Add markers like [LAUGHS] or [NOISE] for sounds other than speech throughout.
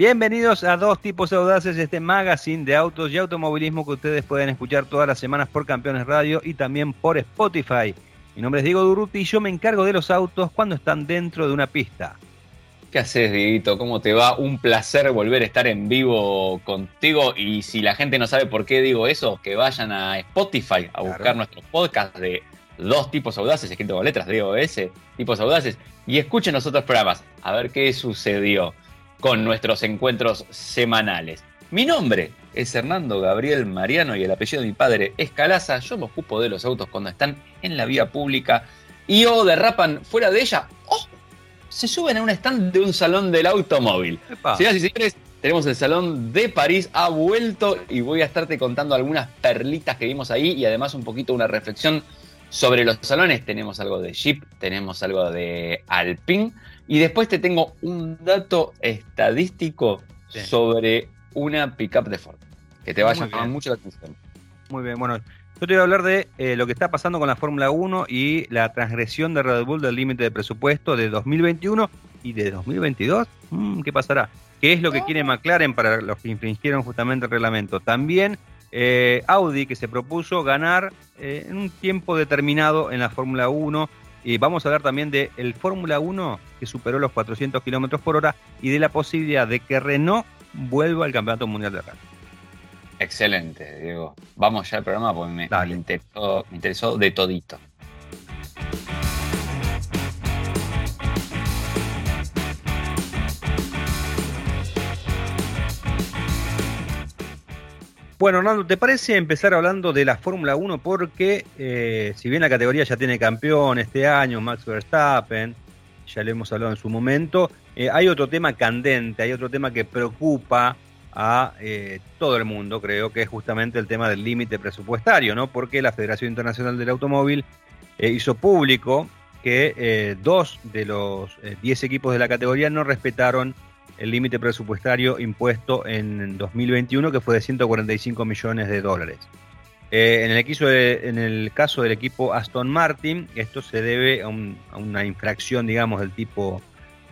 Bienvenidos a Dos Tipos Audaces, este magazine de autos y automovilismo que ustedes pueden escuchar todas las semanas por Campeones Radio y también por Spotify. Mi nombre es Diego Duruti y yo me encargo de los autos cuando están dentro de una pista. ¿Qué haces, Dieguito? ¿Cómo te va? Un placer volver a estar en vivo contigo. Y si la gente no sabe por qué digo eso, que vayan a Spotify a buscar nuestro podcast de dos tipos audaces, escrito con letras, Diego S, tipos audaces, y escuchen los otros programas, a ver qué sucedió con nuestros encuentros semanales. Mi nombre es Hernando Gabriel Mariano y el apellido de mi padre es Calaza. Yo me ocupo de los autos cuando están en la vía pública y o derrapan fuera de ella o se suben a un stand de un salón del automóvil. Señoras y señores, tenemos el salón de París, ha vuelto y voy a estarte contando algunas perlitas que vimos ahí y además un poquito una reflexión sobre los salones. Tenemos algo de Jeep, tenemos algo de Alpine y después te tengo un dato estadístico sobre una pickup de Ford, que te va a llamar mucho la atención. Muy bien, bueno, yo te voy a hablar de eh, lo que está pasando con la Fórmula 1 y la transgresión de Red Bull del límite de presupuesto de 2021 y de 2022. Mm, ¿Qué pasará? ¿Qué es lo que quiere McLaren para los que infringieron justamente el reglamento? También eh, Audi, que se propuso ganar eh, en un tiempo determinado en la Fórmula 1 y vamos a hablar también del el Fórmula 1 que superó los 400 kilómetros por hora y de la posibilidad de que Renault vuelva al Campeonato Mundial de Rally. Excelente, Diego. Vamos ya al programa porque me, me interesó de todito. Bueno, Hernando, ¿te parece empezar hablando de la Fórmula 1? Porque eh, si bien la categoría ya tiene campeón este año, Max Verstappen, ya lo hemos hablado en su momento, eh, hay otro tema candente, hay otro tema que preocupa a eh, todo el mundo, creo que es justamente el tema del límite presupuestario, ¿no? Porque la Federación Internacional del Automóvil hizo público que dos de los diez equipos de la categoría no respetaron el límite presupuestario impuesto en 2021, que fue de 145 millones de dólares. Eh, en, el caso del equipo Aston Martin, esto se debe a, una infracción, digamos, del tipo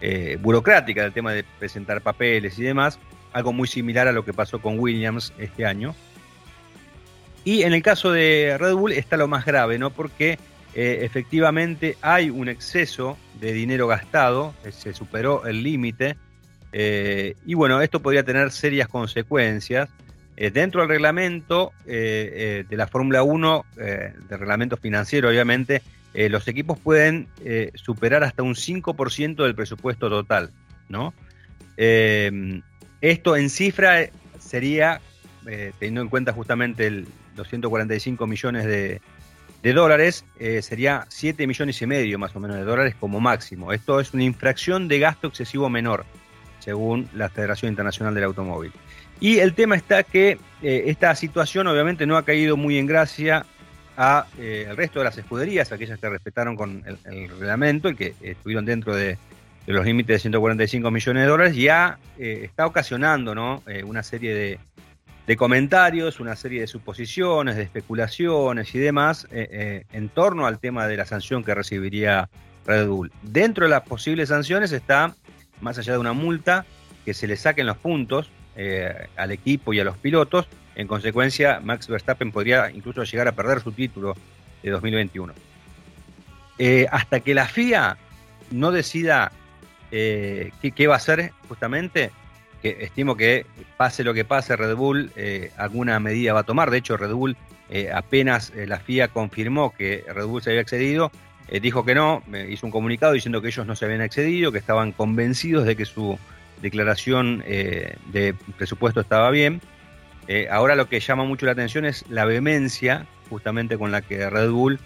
eh, burocrática, del tema de presentar papeles y demás, algo muy similar a lo que pasó con Williams este año. Y en el caso de Red Bull está lo más grave, ¿no? Porque eh, efectivamente hay un exceso de dinero gastado, se superó el límite eh, y bueno, esto podría tener serias consecuencias. Eh, dentro del reglamento eh, de la Fórmula 1, del reglamento financiero obviamente, los equipos pueden superar hasta un 5% del presupuesto total. ¿no? esto en cifra sería, teniendo en cuenta justamente los 145 millones de, de dólares, sería 7 millones y medio más o menos de dólares como máximo. Esto es una infracción de gasto excesivo menor según la Federación Internacional del Automóvil. Y el tema está que eh, esta situación obviamente no ha caído muy en gracia al eh, resto de las escuderías, aquellas que respetaron con el, reglamento, el que estuvieron dentro de, los límites de 145 millones de dólares, ya eh, está ocasionando ¿no? una serie de, comentarios, una serie de suposiciones, de especulaciones y demás en torno al tema de la sanción que recibiría Red Bull. Dentro de las posibles sanciones está más allá de una multa, que se le saquen los puntos eh, al equipo y a los pilotos. En consecuencia, Max Verstappen podría incluso llegar a perder su título de 2021. Eh, hasta que la FIA no decida eh, qué, va a hacer justamente, que estimo que pase lo que pase, Red Bull alguna medida va a tomar. De hecho, Red Bull apenas la FIA confirmó que Red Bull se había excedido, eh, dijo que no, hizo un comunicado diciendo que ellos no se habían excedido, que estaban convencidos de que su declaración eh, de presupuesto estaba bien. Eh, ahora lo que llama mucho la atención es la vehemencia justamente con la que Red Bull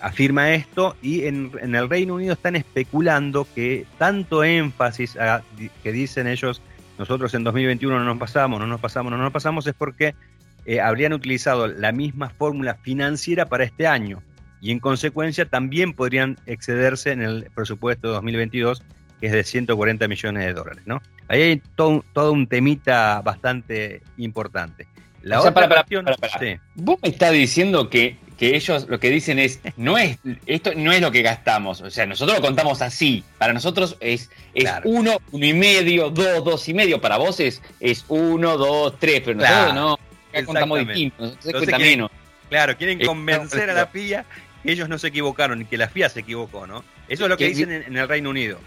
afirma esto y en, el Reino Unido están especulando que tanto énfasis que dicen ellos nosotros en 2021 no nos pasamos, no nos pasamos, no nos pasamos es porque habrían utilizado la misma fórmula financiera para este año y en consecuencia también podrían excederse en el presupuesto de 2022, que es de 140 millones de dólares. ¿no? Ahí hay todo, un temita bastante importante. La otra para, Vos me estás diciendo que, que ellos lo que dicen es, no es, esto no es lo que gastamos, o sea, nosotros lo contamos así, para nosotros es, es uno, uno y medio, dos, dos y medio, para vos es, es uno, dos, tres, pero nosotros no, acá contamos distinto, nosotros cuenta menos. Claro, quieren convencer a la que ellos no se equivocaron y que la FIA se equivocó, ¿no? Eso es lo que, dicen en, el Reino Unido.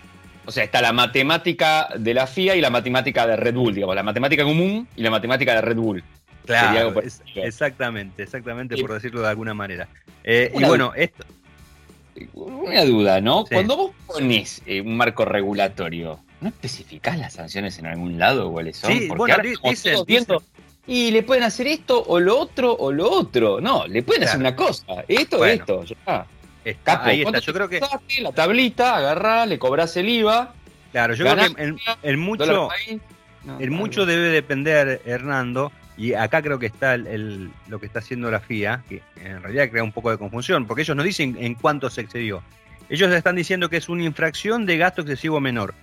O sea, está la matemática de la FIA y la matemática de Red Bull, digamos, la matemática común y la matemática de Red Bull. Claro, exactamente, exactamente, por decirlo de alguna manera. Eh, y bueno, esto. Una duda, ¿no? Cuando vos pones eh, un marco regulatorio, ¿no especificás las sanciones en algún lado cuáles son? Sí, bueno, dicen, y le pueden hacer esto o lo otro o lo otro. No, le pueden hacer una cosa, esto o esto. Ya. Está, ahí está, yo creo que. La tablita, agarrá, le cobras el IVA. Claro, yo creo que el, mucho, el mucho debe depender, Hernando, y acá creo que está el, lo que está haciendo la FIA, que en realidad crea un poco de confusión, porque ellos no dicen en cuánto se excedió. Ellos están diciendo que es una infracción de gasto excesivo menor.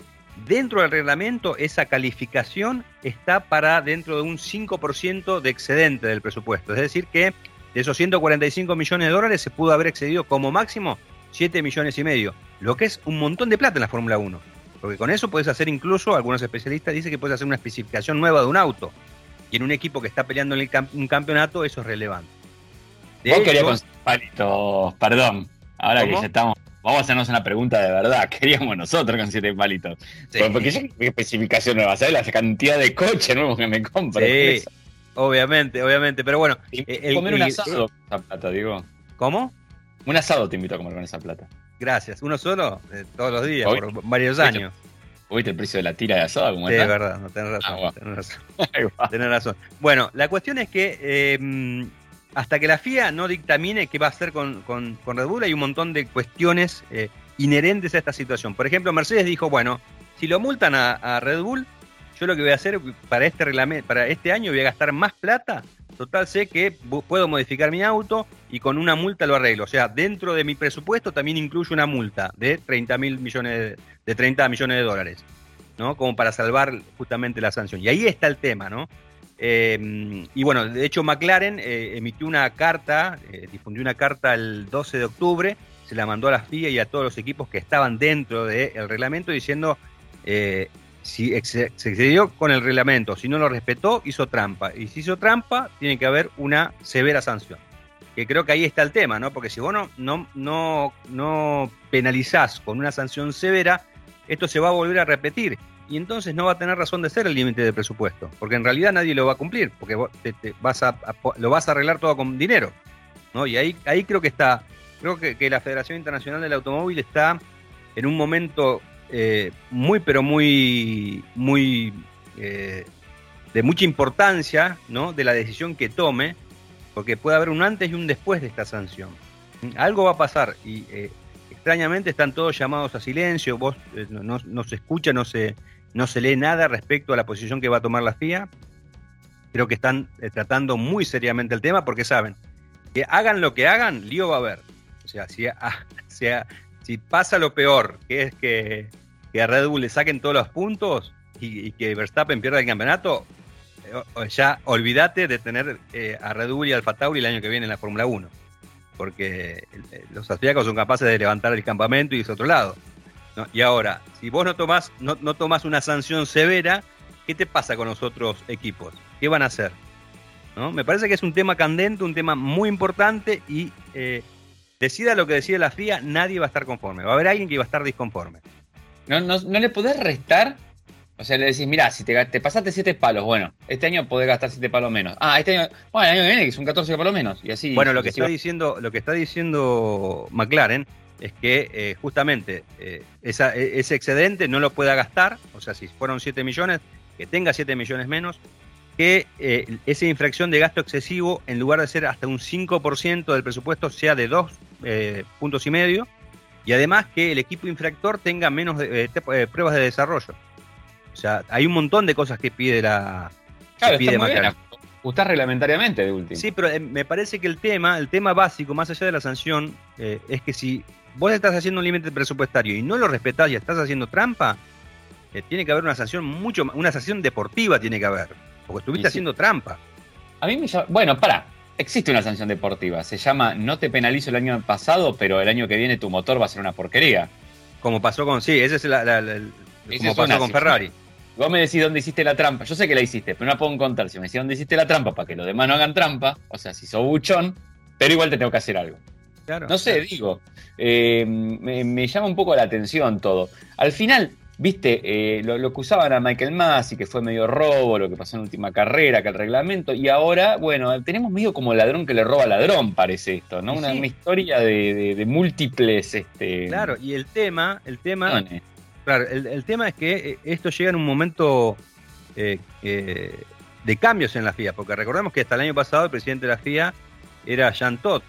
Dentro del reglamento, esa calificación está para dentro de un 5% de excedente del presupuesto. Es decir, que de esos 145 millones de dólares se pudo haber excedido como máximo 7 millones y medio, lo que es un montón de plata en la Fórmula 1. Porque con eso puedes hacer incluso, algunos especialistas dicen que puedes hacer una especificación nueva de un auto y en un equipo que está peleando en un campeonato, eso es relevante. Vos querías con palitos, perdón. Ahora que ya estamos, vamos a hacernos una pregunta de verdad. [LAUGHS] Queríamos nosotros con siete palitos. Porque yo qué especificación nueva, ¿sabes? La cantidad de coches nuevos que me compro. Sí, obviamente, obviamente. Pero bueno. Eh, comer un asado con esa plata, digo. ¿Cómo? Un asado te invito a comer con esa plata. Gracias. ¿Uno solo? Eh, todos los días, por varios años. ¿Viste el precio de la tira de asado? sí, es verdad, no, tenés razón. Ah, tenés, razón. [LAUGHS] tenés razón. Bueno, la cuestión es que eh, hasta que la FIA no dictamine qué va a hacer con, Red Bull, hay un montón de cuestiones eh, inherentes a esta situación. Por ejemplo, Mercedes dijo, bueno, si lo multan a, Red Bull, yo lo que voy a hacer para este, reglamento, para este año voy a gastar más plata. Total, sé que puedo modificar mi auto y con una multa lo arreglo. O sea, dentro de mi presupuesto también incluye una multa de 30 mil millones, de 30 millones de dólares, ¿no? Como para salvar justamente la sanción. Y ahí está el tema, ¿no? Eh, y bueno, de hecho McLaren eh, emitió una carta, eh, difundió una carta el 12 de octubre, se la mandó a la FIA y a todos los equipos que estaban dentro del reglamento diciendo si se excedió con el reglamento, si no lo respetó, hizo trampa. Y si hizo trampa, tiene que haber una severa sanción que creo que ahí está el tema, ¿no? Porque si vos no, no, no, no penalizás con una sanción severa, esto se va a volver a repetir. Y entonces no va a tener razón de ser el límite de presupuesto, porque en realidad nadie lo va a cumplir, porque vas a, lo vas a arreglar todo con dinero. ¿no? Y ahí, ahí creo que está, creo que, la Federación Internacional del Automóvil está en un momento eh, muy, pero muy, muy eh, de mucha importancia, ¿no? De la decisión que tome, porque puede haber un antes y un después de esta sanción. Algo va a pasar y eh, extrañamente están todos llamados a silencio, vos no, se escucha, no se, no se lee nada respecto a la posición que va a tomar la FIA. Creo que están eh, tratando muy seriamente el tema porque saben que hagan lo que hagan, lío va a haber. O sea, si, ah, [LAUGHS] si pasa lo peor, que es que, a Red Bull le saquen todos los puntos y, que Verstappen pierda el campeonato, ya olvídate de tener eh, a Red Bull y Alfa Tauri el año que viene en la Fórmula 1. Porque eh, los austríacos son capaces de levantar el campamento y irse a otro lado. Y ahora, si vos no tomás, no, no tomás una sanción severa, ¿qué te pasa con los otros equipos? ¿Qué van a hacer? ¿No? Me parece que es un tema candente, un tema muy importante y eh, decida lo que decida la FIA, nadie va a estar conforme. Va a haber alguien que va a estar disconforme. No, no, no le podés restar o sea, le decís, mira, si te, pasaste 7 palos, bueno, este año podés gastar 7 palos menos. Ah, este año, bueno, el año que viene que son 14 palos menos. Y así. Bueno, lo que, está diciendo, lo que está diciendo McLaren es que eh, justamente eh, esa, e, ese excedente no lo pueda gastar, o sea, si fueron 7 millones, que tenga 7 millones menos, que eh, esa infracción de gasto excesivo, en lugar de ser hasta un 5% del presupuesto, sea de 2 puntos y medio, y además que el equipo infractor tenga menos pruebas de desarrollo. O sea, hay un montón de cosas que pide la. Claro, que pide reglamentariamente de último. Sí, pero eh, me parece que el tema, el tema básico, más allá de la sanción, eh, es que si vos estás haciendo un límite presupuestario y no lo respetás y estás haciendo trampa, eh, tiene que haber una sanción mucho una sanción deportiva tiene que haber, porque estuviste haciendo trampa. A mí me llama, bueno, para, existe una sanción deportiva. Se llama no te penalizo el año pasado, pero el año que viene tu motor va a ser una porquería. Como pasó con, sí, ese es la, como pasó con Ferrari. Vos me decís dónde hiciste la trampa. Yo sé que la hiciste, pero no la puedo encontrar. Si me decís dónde hiciste la trampa para que los demás no hagan trampa, o sea, si sos buchón, pero igual te tengo que hacer algo. Claro, no sé, digo, eh, me, llama un poco la atención todo. Al final, viste, eh, lo, lo, que usaban a Michael Massey, que fue medio robo, lo que pasó en la última carrera, que el reglamento, y ahora, bueno, tenemos medio como ladrón que le roba ladrón, parece esto, ¿no? Una, historia de, múltiples. Este, claro, y el tema, el tema. Claro, el, tema es que eh, esto llega en un momento de cambios en la FIA, porque recordemos que hasta el año pasado el presidente de la FIA era Jean Todt,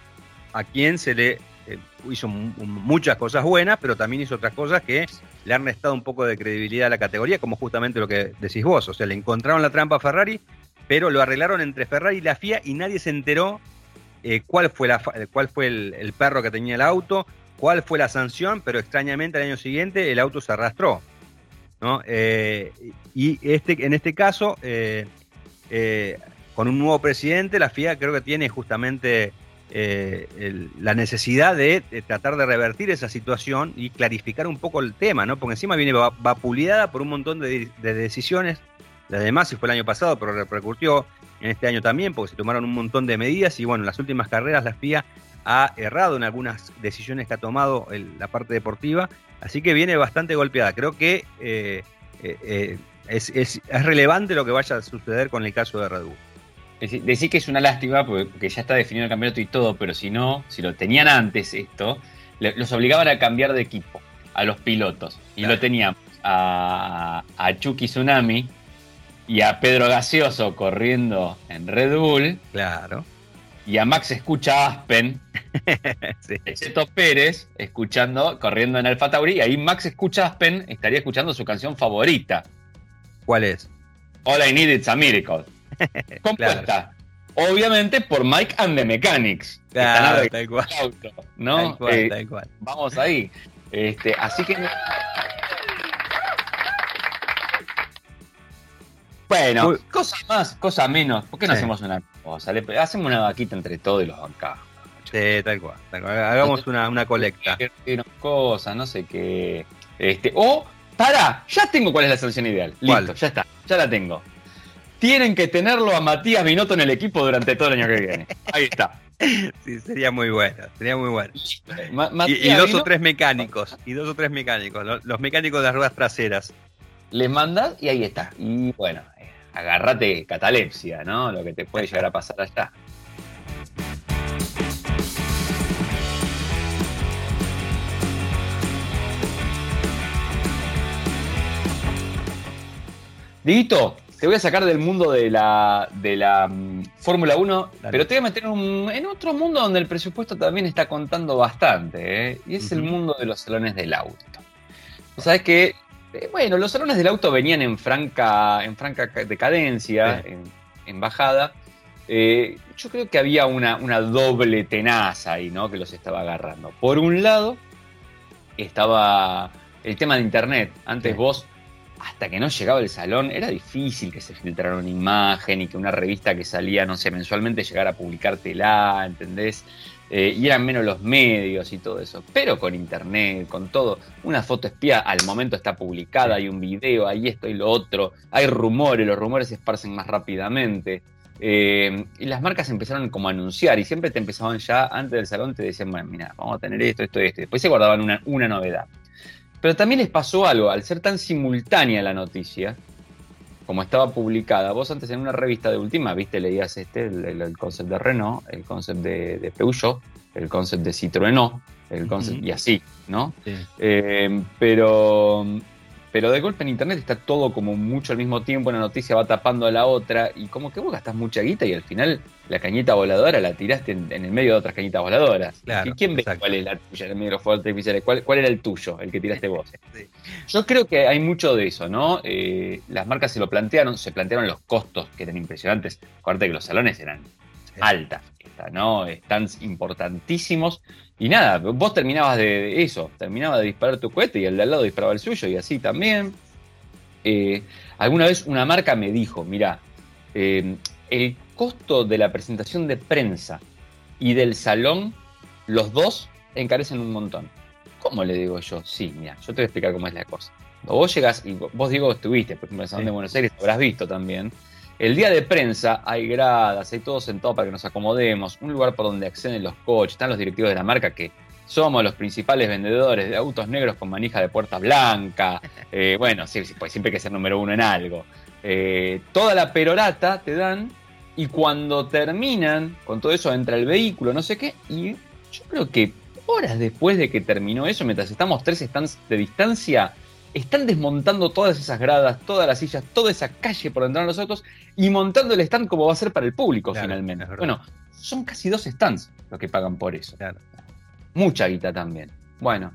a quien se le eh, hizo muchas cosas buenas, pero también hizo otras cosas que le han restado un poco de credibilidad a la categoría, como justamente lo que decís vos. O sea, le encontraron la trampa a Ferrari, pero lo arreglaron entre Ferrari y la FIA y nadie se enteró eh, cuál fue, la, cuál fue el, perro que tenía el auto, cuál fue la sanción, pero extrañamente al año siguiente el auto se arrastró. ¿no? Eh, y este, en este caso, con un nuevo presidente, la FIA creo que tiene justamente eh, la necesidad de, tratar de revertir esa situación y clarificar un poco el tema, ¿no? Porque encima viene vapuleada por un montón de, decisiones, además si fue el año pasado, pero repercutió en este año también, porque se tomaron un montón de medidas y bueno, en las últimas carreras la FIA ha errado en algunas decisiones que ha tomado la parte deportiva, así que viene bastante golpeada. Creo que eh, eh, es, es relevante lo que vaya a suceder con el caso de Red Bull. Decir que es una lástima porque ya está definido el campeonato y todo, pero si no, si lo tenían antes esto, los obligaban a cambiar de equipo a los pilotos. Y lo teníamos a, a Chucky Tsunami y a Pedro Gaseoso corriendo en Red Bull. Claro. Y a Max Escucha Aspen, [LAUGHS] sí. Pérez, escuchando, corriendo en Alfa Tauri. Y ahí Max Escucha Aspen estaría escuchando su canción favorita. ¿Cuál es? All I Need Is a Miracle. [LAUGHS] compuesta. Obviamente por Mike and the Mechanics. Claro, tal cual. ¿no? Eh, vamos ahí. Este, así que. Bueno, cosa más, cosa menos. ¿Por qué no hacemos una cosa? hacemos una vaquita entre todos y los bancajos. Sí, tal cual, Hagamos una, una colecta. Cosa, no sé qué. Este, o, para, ya tengo cuál es la sanción ideal. Listo, ya está, ya la tengo tienen que tenerlo a Matías Binotto en el equipo durante todo el año que viene. Ahí está. [LAUGHS] Sí, sería muy bueno, sería muy bueno. y, dos o tres mecánicos, y dos o tres mecánicos, los, mecánicos de las ruedas traseras. Les mandas y ahí está. Y bueno, agárrate catalepsia, ¿no? Lo que te puede llegar a pasar allá. Dito, te voy a sacar del mundo de la, de la mm, Fórmula 1, pero te voy a meter en, otro mundo donde el presupuesto también está contando bastante, ¿eh? y es el mundo de los salones del auto. Sabes que, eh, bueno, los salones del auto venían en franca, en franca decadencia, en, bajada. Eh, yo creo que había una, una doble tenaza ahí, ¿no? Que los estaba agarrando. Por un lado, estaba el tema de Internet. Antes vos hasta que no llegaba el salón, era difícil que se filtrara una imagen y que una revista que salía, no sé, mensualmente llegara a publicártela, ¿entendés? Eh, y eran menos los medios y todo eso. Pero con internet, con todo, una foto espía al momento está publicada, hay un video, hay esto y lo otro, hay rumores, los rumores se esparcen más rápidamente. Eh, y las marcas empezaron como a anunciar y siempre te empezaban ya antes del salón, te decían, bueno, mira, vamos a tener esto, esto, esto. Después se guardaban una, una novedad. Pero también les pasó algo, al ser tan simultánea la noticia, como estaba publicada, vos antes en una revista de última, viste, leías este, el, concept de Renault, el concept de, Peugeot, el concept de Citroën, el concept, y así, ¿no? Eh, pero pero de golpe en internet está todo como mucho al mismo tiempo, una noticia va tapando a la otra, y como que vos gastás mucha guita y al final la cañita voladora la tiraste en, el medio de otras cañitas voladoras. ¿Y quién ve cuál es la tuya en el medio artificiales? ¿Cuál, ¿Cuál era el tuyo, el que tiraste vos? [LAUGHS] Yo creo que hay mucho de eso, ¿no? Eh, las marcas se lo plantearon, se plantearon los costos que eran impresionantes. Acuérdate que los salones eran altas, ¿no? Están importantísimos y nada, vos terminabas de eso, terminabas de disparar tu cohete y el de al lado disparaba el suyo y así también. Eh, alguna vez una marca me dijo, mira, eh, el costo de la presentación de prensa y del salón, los dos encarecen un montón. ¿Cómo le digo yo? Sí, mira, yo te voy a explicar cómo es la cosa. vos llegas, y vos digo estuviste, por ejemplo, en el Salón de Buenos Aires, lo habrás visto también. El día de prensa hay gradas, hay todo sentado para que nos acomodemos, un lugar por donde acceden los coches, están los directivos de la marca que somos los principales vendedores de autos negros con manija de puerta blanca. [LAUGHS] Eh, bueno, sí, pues siempre hay que ser número uno en algo. Eh, toda la perorata te dan y cuando terminan con todo eso entra el vehículo, no sé qué, y yo creo que horas después de que terminó eso, mientras estamos tres stands de distancia, están desmontando todas esas gradas, todas las sillas, toda esa calle por entrar en los autos y montando el stand como va a ser para el público finalmente. Bueno, son casi dos stands los que pagan por eso. Mucha guita también. Bueno,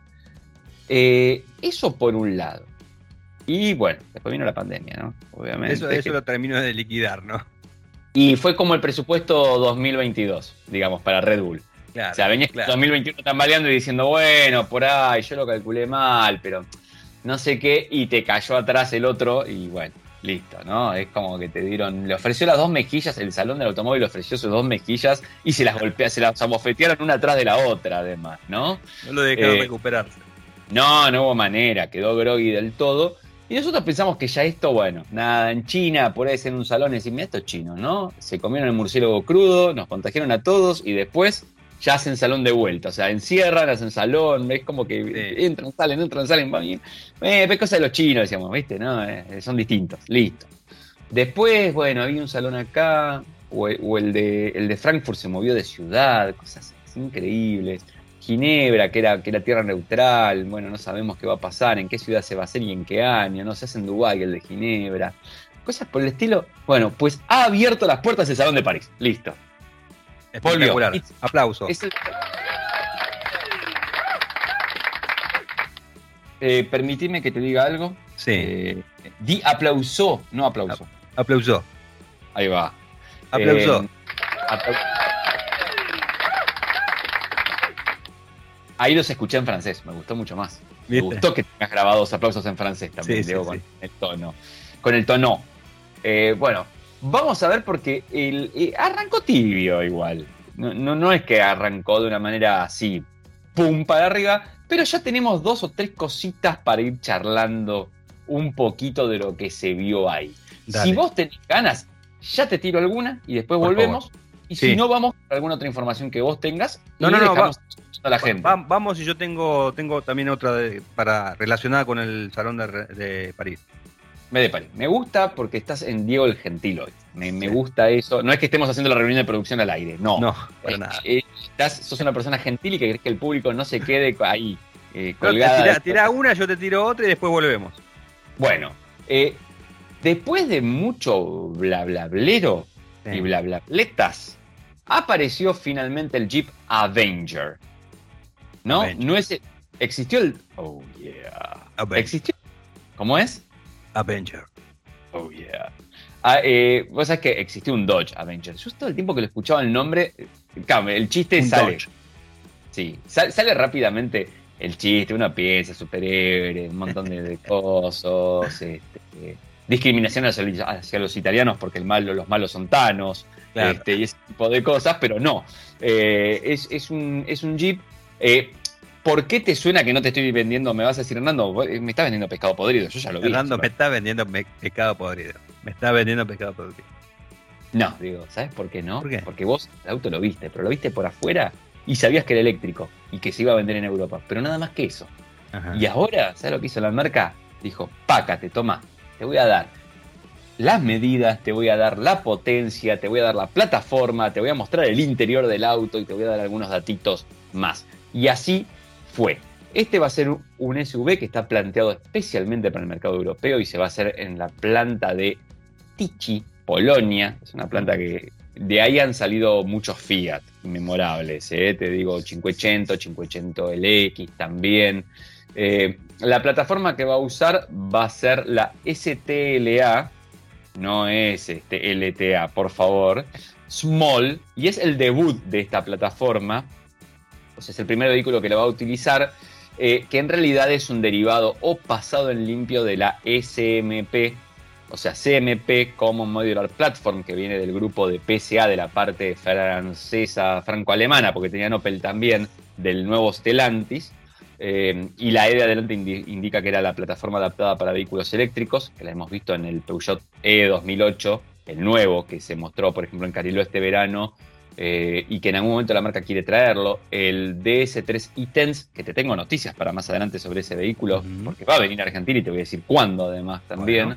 eh, eso por un lado. Y bueno, después vino la pandemia, ¿no? Obviamente. Eso, eso lo terminó de liquidar, ¿no? Y fue como el presupuesto 2022, digamos, para Red Bull. o sea, venía claro. 2021 tambaleando y diciendo, bueno, por ahí, yo lo calculé mal, pero no sé qué, y te cayó atrás el otro, y bueno, listo, ¿no? Es como que te dieron, le ofreció las dos mejillas, el salón del automóvil le ofreció sus dos mejillas y se las golpea, se las abofetearon una atrás de la otra, además, ¿no? No lo dejaron eh, recuperarse. No, no hubo manera, quedó groggy del todo. Y nosotros pensamos que ya esto, bueno, nada, en China, por ahí en un salón y decir, esto es chino, ¿no? Se comieron el murciélago crudo, nos contagiaron a todos y después ya hacen salón de vuelta. O sea, encierran, hacen salón, es como que entran, salen, entran, salen, van bien. Eh, ves cosas de los chinos, decíamos, ¿viste? ¿No? Eh, son distintos, listo. Después, bueno, había un salón acá, o, el, de, el de Frankfurt se movió de ciudad, cosas increíbles. Ginebra, que era, que era tierra neutral, bueno, no sabemos qué va a pasar, en qué ciudad se va a hacer y en qué año, no se hace en Dubái el de Ginebra, cosas por el estilo. Bueno, pues ha abierto las puertas del Salón de París, listo. Espectacular. Aplauso. Eh, permitime que te diga algo. Sí. Eh, di aplausó, no aplauso. Aplausó. Ahí va. Aplausó. Eh, Ahí los escuché en francés, me gustó mucho más. Me gustó que tengas grabados aplausos en francés también, Diego, con el tono. Con el tono. Bueno, vamos a ver porque el, eh, arrancó tibio igual. No, no, es que arrancó de una manera así, pum, para arriba, pero ya tenemos dos o tres cositas para ir charlando un poquito de lo que se vio ahí. Si vos tenés ganas, ya te tiro alguna y después volvemos. Y si no, vamos a alguna otra información que vos tengas. No, no, no, a la gente. vamos y yo tengo, tengo también otra para relacionada con el Salón de, París. Me de París. Me gusta porque estás en Diego el Gentil hoy. Me, gusta eso. No es que estemos haciendo la reunión de producción al aire, no. No, para nada. Eh, estás, sos una persona gentil y que querés que el público no se quede ahí eh, colgada. Tira, una, yo te tiro otra y después volvemos. Bueno, eh, después de mucho bla bla y bla bla apareció finalmente el Jeep Avenger. ¿No? No es. Existió el. Oh, yeah. ¿Existió? ¿Cómo es? Avenger. Oh, yeah. Ah, eh, vos sabés que existió un Dodge Avenger. Yo todo el tiempo que lo escuchaba el nombre, el chiste sale. Sí, sale, rápidamente el chiste, una pieza, superhéroe, un montón de, cosas, este, discriminación hacia, los italianos porque el malo, los malos son tanos, este, y ese tipo de cosas, pero no. Eh, es, un, es un Jeep. Eh, ¿Por qué te suena que no te estoy vendiendo? Me vas a decir, Hernando, me estás vendiendo pescado podrido. Yo ya lo vi. Hernando, me está vendiendo pescado podrido. Me está vendiendo pescado podrido. No, digo, ¿sabes por qué no? Porque vos el auto lo viste, pero lo viste por afuera y sabías que era eléctrico y que se iba a vender en Europa. Pero nada más que eso. Y ahora, ¿sabes lo que hizo la marca? Dijo, pácate, toma, te voy a dar las medidas, te voy a dar la potencia, te voy a dar la plataforma, te voy a mostrar el interior del auto y te voy a dar algunos datitos más. Y así fue. Este va a ser un SUV que está planteado especialmente para el mercado europeo y se va a hacer en la planta de Tichy, Polonia. Es una planta que de ahí han salido muchos Fiat memorables. ¿eh? Te digo 580, 580 LX también. Eh, la plataforma que va a usar va a ser la STLA, no es este LTA, por favor, Small, y es el debut de esta plataforma. Pues es el primer vehículo que lo va a utilizar, eh, que en realidad es un derivado o pasado en limpio de la SMP o sea, CMP Common Modular Platform, que viene del grupo de PSA de la parte francesa, franco-alemana, porque tenían Opel también, del nuevo Stellantis. Eh, y la E de adelante indica que era la plataforma adaptada para vehículos eléctricos, que la hemos visto en el Peugeot E 2008, el nuevo, que se mostró, por ejemplo, en Cariló este verano, eh, y que en algún momento la marca quiere traerlo. El DS3 e-Tense, que te tengo noticias para más adelante sobre ese vehículo, porque va a venir a Argentina y te voy a decir cuándo además también.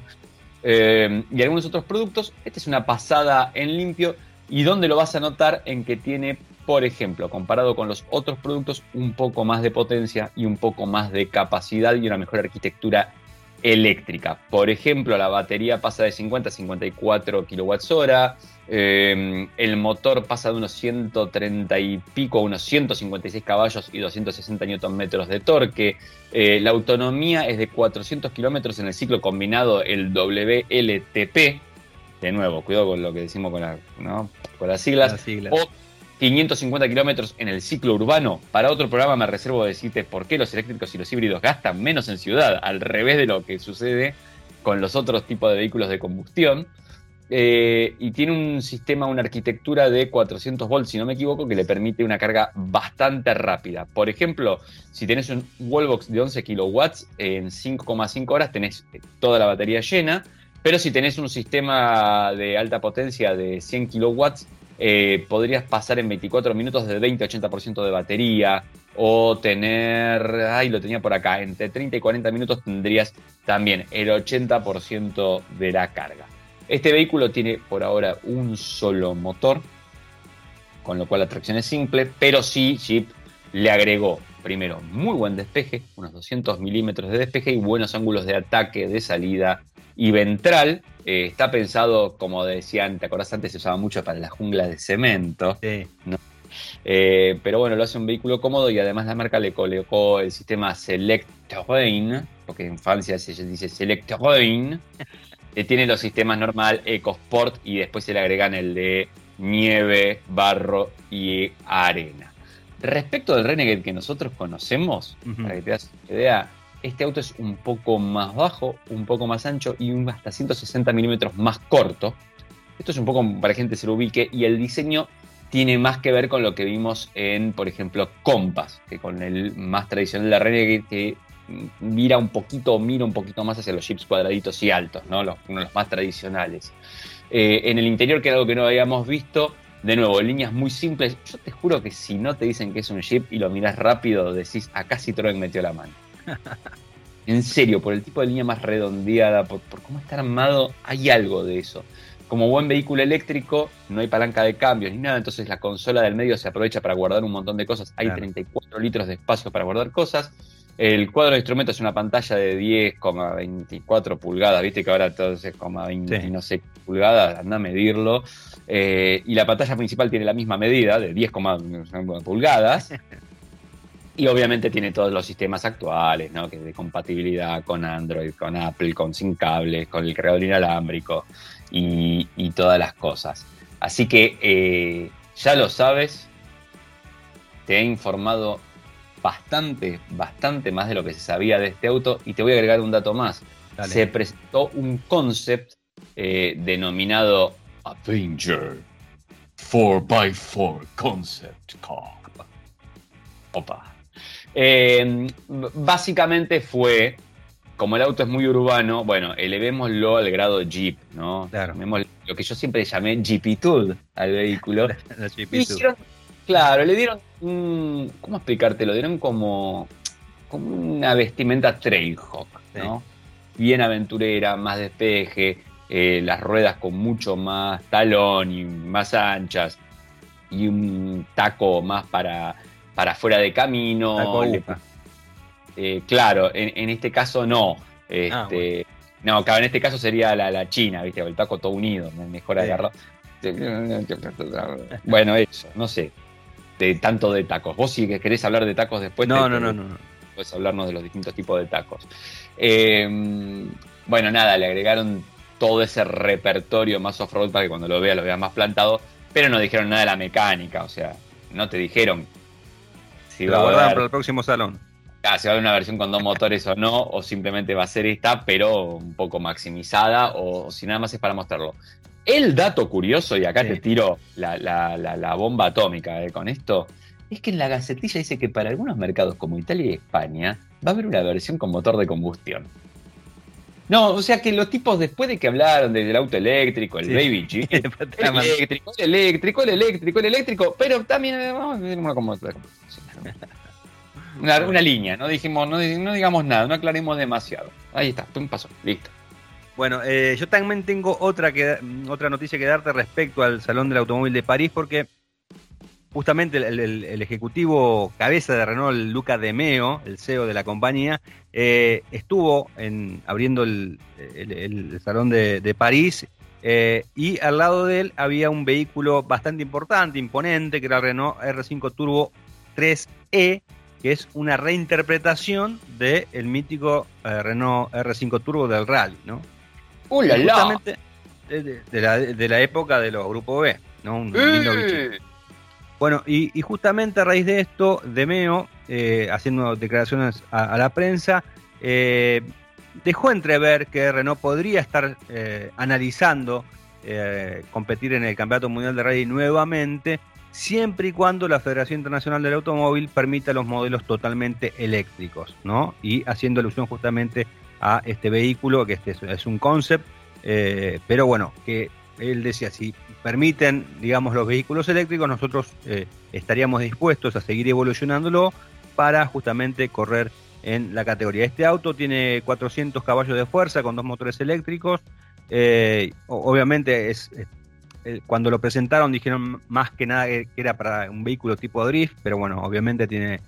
Eh, y algunos otros productos. Esta es una pasada en limpio. ¿Y dónde lo vas a notar? En que tiene, por ejemplo, comparado con los otros productos, un poco más de potencia y un poco más de capacidad y una mejor arquitectura eléctrica. Por ejemplo, la batería pasa de 50 a 54 kWh, eh, el motor pasa de unos 130 y pico a unos 156 caballos y 260 Nm de torque. Eh, la autonomía es de 400 kilómetros en el ciclo combinado, el WLTP. De nuevo, cuidado con lo que decimos con, con las siglas. O 550 kilómetros en el ciclo urbano. Para otro programa me reservo decirte por qué los eléctricos y los híbridos gastan menos en ciudad, al revés de lo que sucede con los otros tipos de vehículos de combustión. Eh, y tiene un sistema, una arquitectura de 400 volts, si no me equivoco, que le permite una carga bastante rápida. Por ejemplo, si tenés un wallbox de 11 kilowatts, en 5,5 horas tenés toda la batería llena, pero si tenés un sistema de alta potencia de 100 kilowatts, eh, podrías pasar en 24 minutos de 20 a 80% de batería, o tener, ay, lo tenía por acá, entre 30 y 40 minutos tendrías también el 80% de la carga. Este vehículo tiene por ahora un solo motor, con lo cual la tracción es simple, pero sí Jeep le agregó primero muy buen despeje, unos 200 milímetros de despeje y buenos ángulos de ataque, de salida y ventral. Eh, está pensado, como decían, ¿te acordás antes? Se usaba mucho para la jungla de cemento. Sí. Eh, pero bueno, lo hace un vehículo cómodo y además la marca le colocó el sistema Select Terrain, porque en Francia se dice Select Terrain, eh, tiene los sistemas normal, EcoSport y después se le agregan el de nieve, barro y arena. Respecto del Renegade que nosotros conocemos, para que te das una idea, este auto es un poco más bajo, un poco más ancho y un hasta 160 milímetros más corto. Esto es un poco para que gente se lo ubique y el diseño tiene más que ver con lo que vimos en, por ejemplo, Compass, que con el más tradicional de Renegade que mira un poquito, mira un poquito más hacia los jeeps cuadraditos y altos, ¿no? Los, uno de los más tradicionales. Eh, en el interior, que era algo que no habíamos visto, de nuevo, líneas muy simples. Yo te juro que si no te dicen que es un jeep y lo miras rápido, decís, acá Citroën metió la mano. [LAUGHS] en serio, por el tipo de línea más redondeada, por, cómo está armado, hay algo de eso. Como buen vehículo eléctrico, no hay palanca de cambios ni nada, entonces la consola del medio se aprovecha para guardar un montón de cosas. Hay 34 litros de espacio para guardar cosas. El cuadro de instrumentos es una pantalla de 10,24 pulgadas, viste que ahora todo es 20 no sé pulgadas, anda a medirlo. Eh, y la pantalla principal tiene la misma medida, de 10, pulgadas. [LAUGHS] y obviamente tiene todos los sistemas actuales, ¿no? Que de compatibilidad con Android, con Apple, con sin cables, con el cargador inalámbrico y, y todas las cosas. Así que eh, ya lo sabes, te he informado bastante, bastante más de lo que se sabía de este auto. Y te voy a agregar un dato más. Se presentó un concept eh, denominado Avenger 4x4 Concept Car. Opa. Eh, básicamente fue, como el auto es muy urbano, bueno, elevémoslo al grado Jeep, ¿no? Claro. Lo que yo siempre llamé Jeepitude al vehículo. [LAUGHS] La, Claro, le dieron un. ¿Cómo explicarte? Lo dieron como, como una vestimenta Trailhawk, ¿no? Bien aventurera, más despeje, eh, las ruedas con mucho más talón y más anchas, y un taco más para, para fuera de camino. Eh, claro, en, este caso no. Este, ah, No, claro, en este caso sería la, la China, ¿viste? El taco todo unido, mejor agarrado. Bueno, eso, no sé de tanto de tacos. Vos si querés hablar de tacos después. No, no, no, no, Puedes hablarnos de los distintos tipos de tacos. Eh, bueno, nada, le agregaron todo ese repertorio más off-road para que cuando lo veas lo veas más plantado, pero no dijeron nada de la mecánica, o sea, no te dijeron si lo guardaron para el próximo salón. Ah, si va a haber una versión con dos motores o no, o simplemente va a ser esta, pero un poco maximizada, o si nada más es para mostrarlo. El dato curioso, y acá te tiro la, bomba atómica eh, con esto, es que en la gacetilla dice que para algunos mercados como Italia y España va a haber una versión con motor de combustión. No, o sea que los tipos después de que hablaron del auto eléctrico, el Baby G, [LAUGHS] el eléctrico, el eléctrico, el eléctrico, el eléctrico, pero también eh, vamos a tener una, una, una línea, no dijimos, no, digamos nada, no aclaremos demasiado. Ahí está, un paso, listo. Bueno, eh, yo también tengo otra, que, otra noticia que darte respecto al Salón del Automóvil de París, porque justamente el, ejecutivo cabeza de Renault, Luca De Meo, el CEO de la compañía, eh, estuvo en, abriendo el, Salón de, París eh, y al lado de él había un vehículo bastante importante, imponente, que era el Renault R5 Turbo 3E, que es una reinterpretación del mítico Renault R5 Turbo del Rally, ¿no? justamente de, la, época de los grupos B, ¿no? Un Bueno, y, justamente a raíz de esto, Demeo, eh, haciendo declaraciones a, la prensa, eh, dejó entrever que Renault podría estar eh, analizando competir en el Campeonato Mundial de Rally nuevamente, siempre y cuando la Federación Internacional del Automóvil permita los modelos totalmente eléctricos, ¿no? Y haciendo alusión justamente a este vehículo, que este es un concept, eh, pero bueno, que él decía, si permiten, digamos, los vehículos eléctricos, nosotros eh, estaríamos dispuestos a seguir evolucionándolo para justamente correr en la categoría. Este auto tiene 400 caballos de fuerza con dos motores eléctricos. Eh, obviamente es, cuando lo presentaron dijeron más que nada que era para un vehículo tipo drift, pero bueno, obviamente tiene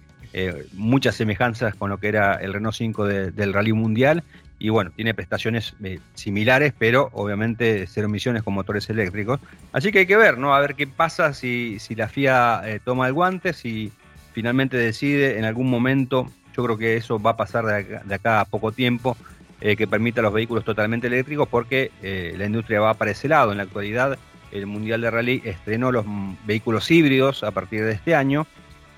muchas semejanzas con lo que era el Renault 5 del Rally Mundial y bueno, tiene prestaciones eh, similares, pero obviamente cero emisiones con motores eléctricos. Así que hay que ver, ¿no? A ver qué pasa si, si la FIA eh, toma el guante, si finalmente decide en algún momento, yo creo que eso va a pasar de acá, a poco tiempo, eh, que permita los vehículos totalmente eléctricos, porque la industria va para ese lado. En la actualidad, el Mundial de Rally estrenó los vehículos híbridos a partir de este año.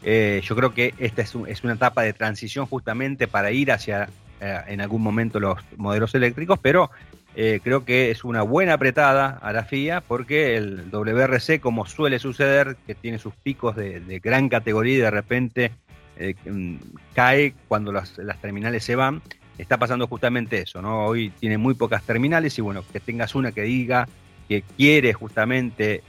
yo creo que esta es, es una etapa de transición justamente para ir hacia eh, en algún momento los modelos eléctricos, pero eh, creo que es una buena apretada a la FIA porque el WRC, como suele suceder, que tiene sus picos de, gran categoría y de repente eh, mm, cae cuando las, terminales se van, está pasando justamente eso, ¿no? Hoy tiene muy pocas terminales y bueno, que tengas una que diga que quiere justamente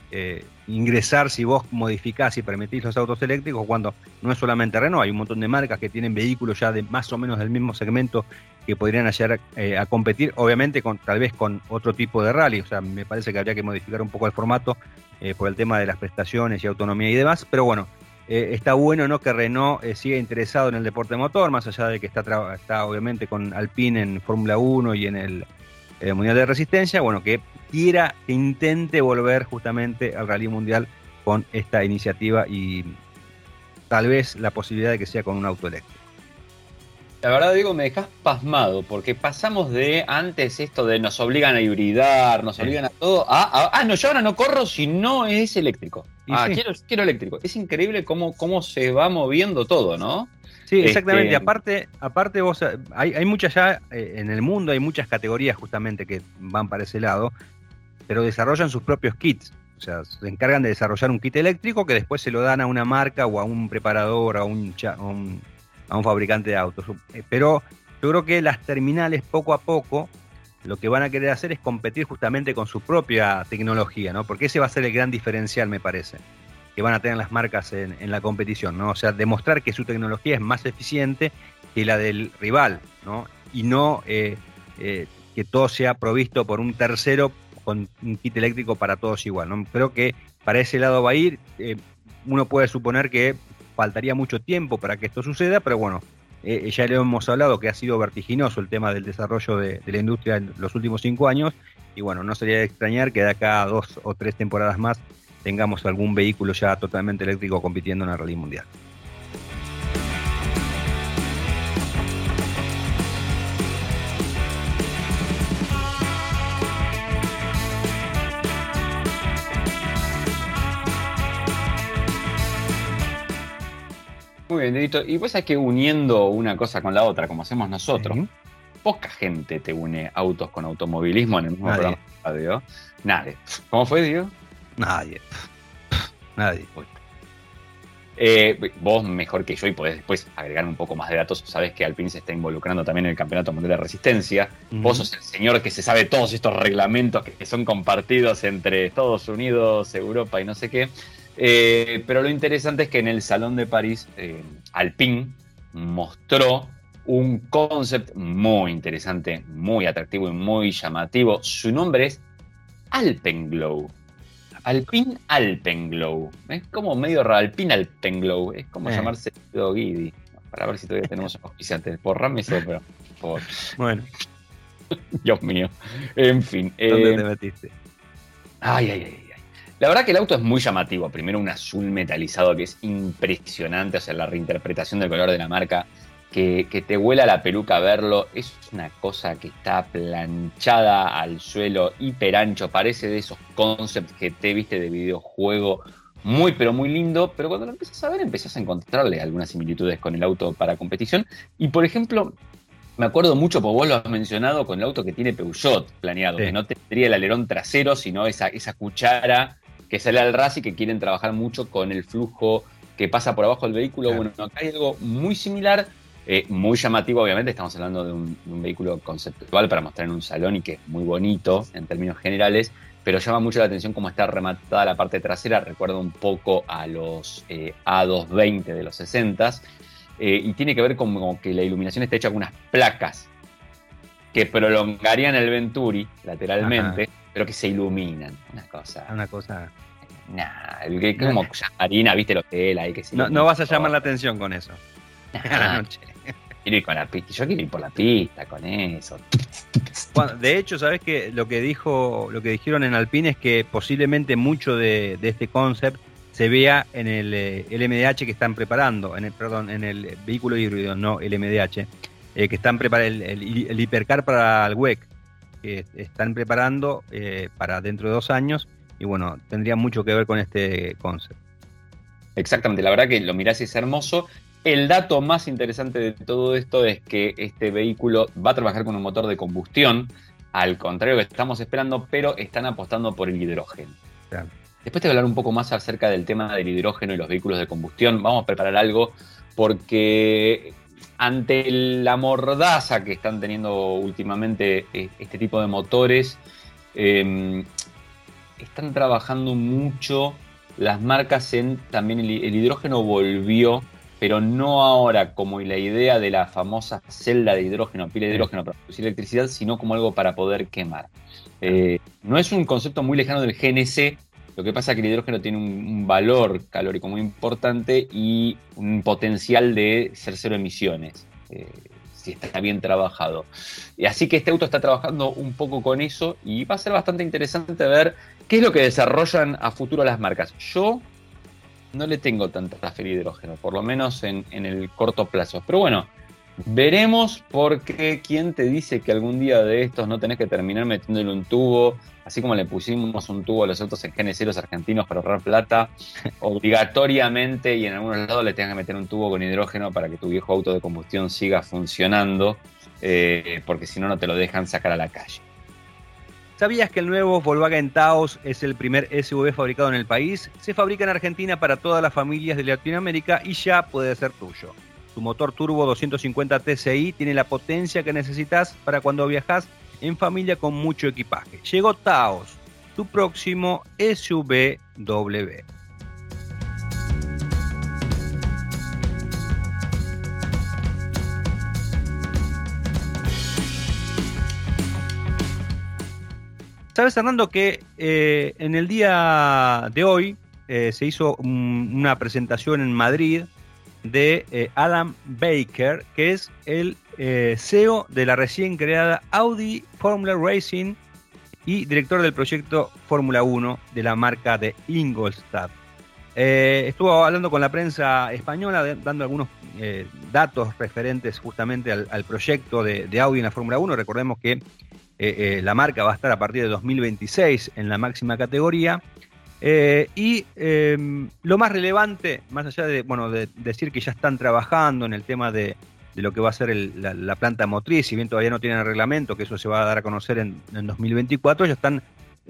ingresar si vos modificás y permitís los autos eléctricos, cuando no es solamente Renault, hay un montón de marcas que tienen vehículos ya de más o menos del mismo segmento que podrían llegar eh, a competir, obviamente con tal vez con otro tipo de rally, o sea, me parece que habría que modificar un poco el formato eh, por el tema de las prestaciones y autonomía y demás, pero bueno, eh, está bueno ¿no? que Renault siga interesado en el deporte motor, más allá de que está, está obviamente con Alpine en Fórmula 1 y en el Mundial de Resistencia, bueno, que quiera, que intente volver justamente al rally mundial con esta iniciativa y tal vez la posibilidad de que sea con un auto eléctrico. La verdad, digo, me dejas pasmado, porque pasamos de antes esto de nos obligan a hibridar, nos obligan a todo, a, ah, no, yo ahora no corro si no es eléctrico. ah, quiero, quiero eléctrico. Es increíble cómo, cómo se va moviendo todo, ¿no? Sí, exactamente. Este, aparte, aparte vos, hay, hay muchas ya, eh, en el mundo hay muchas categorías justamente que van para ese lado pero desarrollan sus propios kits. O sea, se encargan de desarrollar un kit eléctrico que después se lo dan a una marca o a un preparador, a un, a un, fabricante de autos. Eh, pero yo creo que las terminales poco a poco lo que van a querer hacer es competir justamente con su propia tecnología, ¿no? Porque ese va a ser el gran diferencial, me parece, que van a tener las marcas en, la competición, ¿no? O sea, demostrar que su tecnología es más eficiente que la del rival, ¿no? Y no eh, eh, que todo sea provisto por un tercero con un kit eléctrico para todos igual. ¿no? Creo que para ese lado va a ir. Eh, uno puede suponer que faltaría mucho tiempo para que esto suceda, pero bueno, eh, ya le hemos hablado que ha sido vertiginoso el tema del desarrollo de, la industria en los últimos cinco años. Y bueno, no sería de extrañar que de acá a dos o tres temporadas más tengamos algún vehículo ya totalmente eléctrico compitiendo en la rally mundial. Muy bien, Didito. Y pues es que uniendo una cosa con la otra, como hacemos nosotros, poca gente te une autos con automovilismo en el mismo programa de radio. Nadie. ¿Cómo fue, Diego? Nadie. Nadie. Eh, vos mejor que yo y podés después agregar un poco más de datos. Sabés que Alpine se está involucrando también en el Campeonato Mundial de Resistencia. Vos sos el señor que se sabe todos estos reglamentos que, son compartidos entre Estados Unidos, Europa y no sé qué. Eh, pero lo interesante es que en el Salón de París, eh, Alpine mostró un concept muy interesante, muy atractivo y muy llamativo. Su nombre es Alpenglow. Alpin Alpenglow. Es como medio raro, Alpin Alpenglow. Es como eh. llamarse Guidi. Para ver si todavía tenemos auspiciantes. Porrame eso, pero por Bueno. [LAUGHS] Dios mío. En fin. ¿Dónde te metiste? Ay, ay, ay. La verdad que el auto es muy llamativo. Primero un azul metalizado que es impresionante. O sea, la reinterpretación del color de la marca. Que, que, te huela la peluca verlo. Es una cosa que está planchada al suelo, hiper ancho. Parece de esos concepts que te viste de videojuego. Muy, pero muy lindo. Pero cuando lo empiezas a ver, empiezas a encontrarle algunas similitudes con el auto para competición. Y por ejemplo, me acuerdo mucho, porque vos lo has mencionado, con el auto que tiene Peugeot planeado, que no tendría el alerón trasero, sino esa, esa cuchara que sale al RAS y que quieren trabajar mucho con el flujo que pasa por abajo del vehículo. Bueno, acá hay algo muy similar, eh, muy llamativo, obviamente. Estamos hablando de un, vehículo conceptual para mostrar en un salón y que es muy bonito en términos generales, pero llama mucho la atención cómo está rematada la parte trasera. Recuerda un poco a los eh, A220 de los 60 eh, y tiene que ver con que la iluminación está hecha con unas placas que prolongarían el Venturi lateralmente pero que se iluminan. Una cosa. Una cosa. Nah, como harina, viste lo que él ahí que no, no vas a llamar la atención con eso. [LAUGHS] Quiero ir con la pista. Yo quiero ir por la pista con eso. de hecho, sabes que lo que dijo, lo que dijeron en Alpine es que posiblemente mucho de, este concept se vea en el, eh, MDH que están preparando, en el, perdón, en el vehículo híbrido, no el MDH, eh, que están preparando el, el, hipercar para el WEC que están preparando eh, para dentro de dos años y bueno, tendría mucho que ver con este concepto. Exactamente, la verdad que lo mirás y es hermoso. El dato más interesante de todo esto es que este vehículo va a trabajar con un motor de combustión, al contrario que estamos esperando, pero están apostando por el hidrógeno. Después te voy a hablar un poco más acerca del tema del hidrógeno y los vehículos de combustión. Vamos a preparar algo porque ante la mordaza que están teniendo últimamente eh, este tipo de motores, em, están trabajando mucho las marcas en también el, hidrógeno volvió, pero no ahora como la idea de la famosa celda de hidrógeno, pila de hidrógeno para producir electricidad, sino como algo para poder quemar. Eh, no es un concepto muy lejano del GNC, lo que pasa es que el hidrógeno tiene un, valor calórico muy importante y un potencial de ser cero emisiones, eh, si está bien trabajado. Y así que este auto está trabajando un poco con eso y va a ser bastante interesante ver qué es lo que desarrollan a futuro las marcas. Yo no le tengo tanta fe al hidrógeno, por lo menos en, en el corto plazo. Pero bueno, Veremos porque quién te dice que algún día de estos no tenés que terminar metiéndole un tubo, así como le pusimos un tubo a los autos en GNC argentinos para ahorrar plata, [LAUGHS] obligatoriamente y en algunos lados le tengas que meter un tubo con hidrógeno para que tu viejo auto de combustión siga funcionando, eh, porque si no, no te lo dejan sacar a la calle. ¿Sabías que el nuevo Volkswagen Taos es el primer SUV fabricado en el país? Se fabrica en Argentina para todas las familias de Latinoamérica y ya puede ser tuyo. Su motor turbo 250 TCI tiene la potencia que necesitas para cuando viajas en familia con mucho equipaje. Llegó Taos, tu próximo SUV W. Sabes, Fernando, que eh, en el día de hoy eh, se hizo una presentación en Madrid de eh, Adam Baker, que es el eh, CEO de la recién creada Audi Formula Racing y director del proyecto Fórmula 1 de la marca de Ingolstadt. Eh, estuvo hablando con la prensa española, dando algunos datos referentes justamente al, proyecto de, de, Audi en la Fórmula 1. Recordemos que la marca va a estar a partir de 2026 en la máxima categoría Eh, y em, lo más relevante, más allá de, bueno, de decir que ya están trabajando en el tema de, lo que va a ser la, planta motriz, si bien todavía no tienen el reglamento, que eso se va a dar a conocer en, 2024, ya están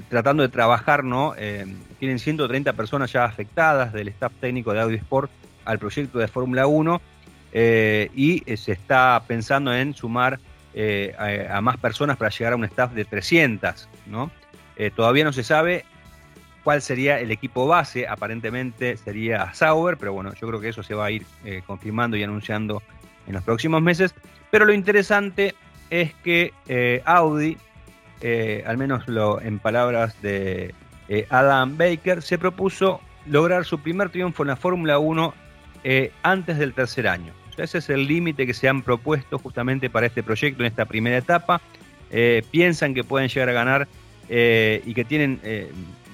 tratando de trabajar, ¿no? Em, tienen 130 personas ya afectadas del staff técnico de Audi Sport al proyecto de Fórmula 1 eh, y eh, se está pensando en sumar a, a, más personas para llegar a un staff de 300, ¿no? todavía no se sabe cuál sería el equipo base, aparentemente sería Sauber, pero bueno, yo creo que eso se va a ir eh, confirmando y anunciando en los próximos meses. Pero lo interesante es que eh, Audi, eh, al menos lo, en palabras de Adam Baker, se propuso lograr su primer triunfo en la Fórmula 1 antes del tercer año. ese es el límite que se han propuesto justamente para este proyecto en esta primera etapa. piensan que pueden llegar a ganar y que tienen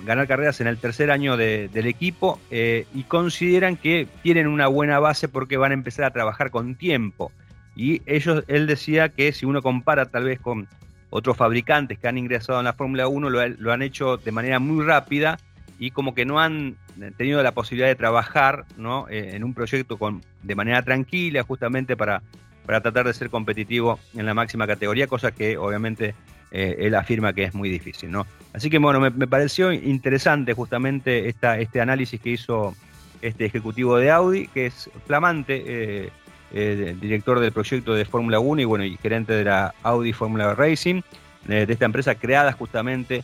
ganar carreras en el tercer año del equipo eh, y consideran que tienen una buena base porque van a empezar a trabajar con tiempo. Y ellos, él decía que si uno compara tal vez con otros fabricantes que han ingresado en la Fórmula 1, lo, han hecho de manera muy rápida y como que no han tenido la posibilidad de trabajar ¿no? Eh, en un proyecto con, de manera tranquila, justamente para, para tratar de ser competitivo en la máxima categoría, cosa que obviamente eh, él afirma que es muy difícil, ¿no? Así que bueno, me, pareció interesante justamente esta, este análisis que hizo este ejecutivo de Audi, que es flamante, eh, eh, director del proyecto de Fórmula 1 y bueno, y gerente de la Audi Fórmula Racing, de esta empresa creada justamente